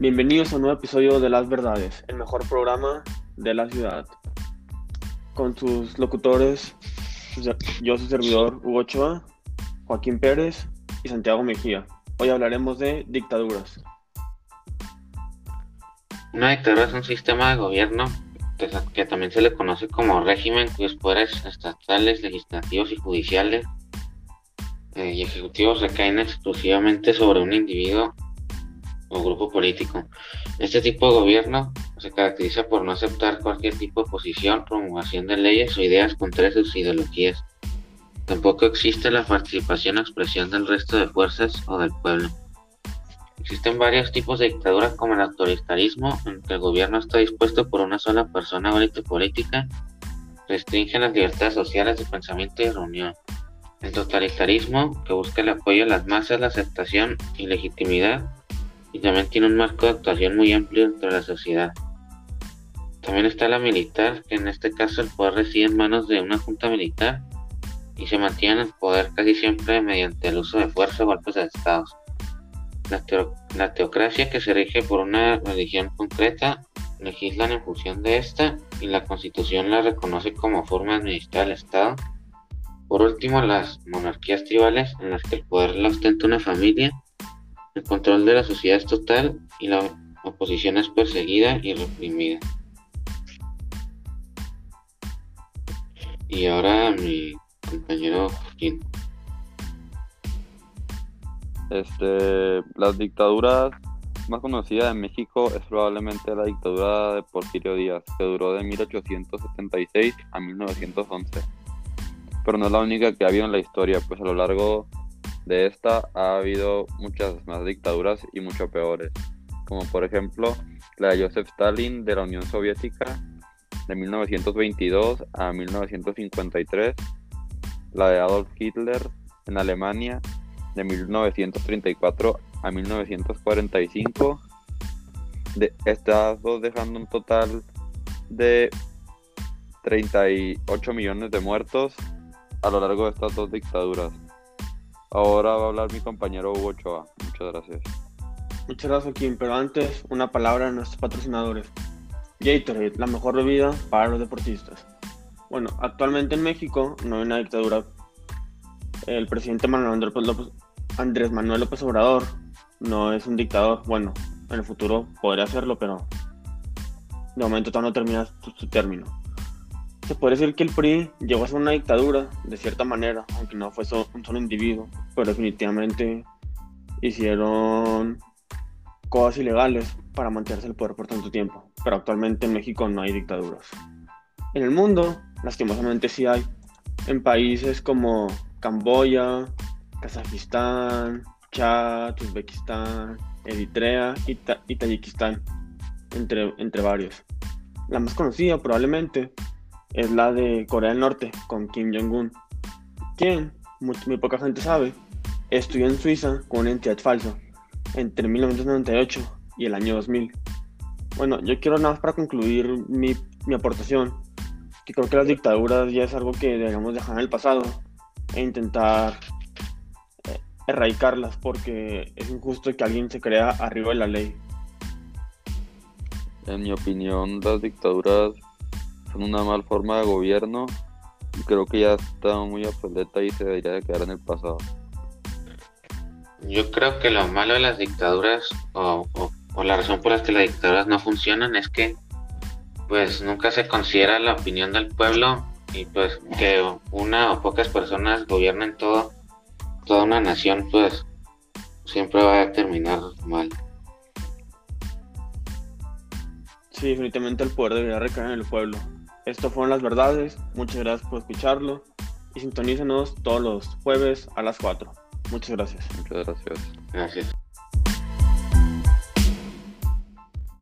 Bienvenidos a un nuevo episodio de Las Verdades, el mejor programa de la ciudad. Con sus locutores, yo su servidor Hugo Ochoa, Joaquín Pérez y Santiago Mejía. Hoy hablaremos de dictaduras. Una dictadura es un sistema de gobierno que también se le conoce como régimen cuyos poderes estatales, legislativos y judiciales eh, y ejecutivos recaen exclusivamente sobre un individuo o grupo político. Este tipo de gobierno se caracteriza por no aceptar cualquier tipo de posición, promulgación de leyes o ideas contra sus ideologías. Tampoco existe la participación o expresión del resto de fuerzas o del pueblo. Existen varios tipos de dictaduras como el autoritarismo, en que el gobierno está dispuesto por una sola persona o política, restringe las libertades sociales de pensamiento y reunión. El totalitarismo, que busca el apoyo de las masas, la aceptación y legitimidad y también tiene un marco de actuación muy amplio dentro de la sociedad. También está la militar, que en este caso el poder reside en manos de una junta militar y se mantiene en el poder casi siempre mediante el uso de fuerza o golpes de estados. La, teocracia, que se rige por una religión concreta, legislan en función de esta y la constitución la reconoce como forma de administrar el Estado. Por último, las monarquías tribales, en las que el poder lo ostenta una familia el control de la sociedad es total y la oposición es perseguida y reprimida. Y ahora mi compañero Joaquín. Este, las dictaduras más conocida en México es probablemente la dictadura de Porfirio Díaz, que duró de 1876 a 1911. Pero no es la única que ha habido en la historia, pues a lo largo de esta ha habido muchas más dictaduras y mucho peores, como por ejemplo la de Joseph Stalin de la Unión Soviética de 1922 a 1953, la de Adolf Hitler en Alemania de 1934 a 1945, de, estas dos dejando un total de 38 millones de muertos a lo largo de estas dos dictaduras. Ahora va a hablar mi compañero Hugo Ochoa. Muchas gracias. Muchas gracias, Kim. Pero antes, una palabra a nuestros patrocinadores. Gatorade, la mejor bebida para los deportistas. Bueno, actualmente en México no hay una dictadura. El presidente Manuel Andrés, Manuel López Obrador no es un dictador. Bueno, en el futuro podría hacerlo, pero de momento todavía no termina su término. Se puede decir que el PRI llegó a ser una dictadura, de cierta manera, aunque no fue un solo individuo, pero definitivamente hicieron cosas ilegales para mantenerse el poder por tanto tiempo. Pero actualmente en México no hay dictaduras. En el mundo, lastimosamente sí hay. En países como Camboya, Kazajistán, Chad, Uzbekistán, Eritrea y, y Tayikistán, entre, entre varios. La más conocida probablemente es la de Corea del Norte con Kim Jong-un, quien, muy, poca gente sabe, estudió en Suiza con una entidad falsa entre 1998 y el año 2000. Bueno, yo quiero nada más para concluir mi, mi aportación, que creo que las dictaduras ya es algo que debemos dejar en el pasado e intentar eh, erradicarlas porque es injusto que alguien se crea arriba de la ley. En mi opinión, las dictaduras son una mal forma de gobierno y creo que ya está muy obsoleta y se debería de quedar en el pasado. Yo creo que lo malo de las dictaduras o, la razón por la que las dictaduras no funcionan es que pues nunca se considera la opinión del pueblo y pues que una o pocas personas gobiernen todo toda una nación pues siempre va a terminar mal. Sí, definitivamente el poder debería recaer en el pueblo. Esto fueron las verdades. Muchas gracias por escucharlo. Y sintonícenos todos los jueves a las 4. Muchas gracias. Muchas gracias. Gracias.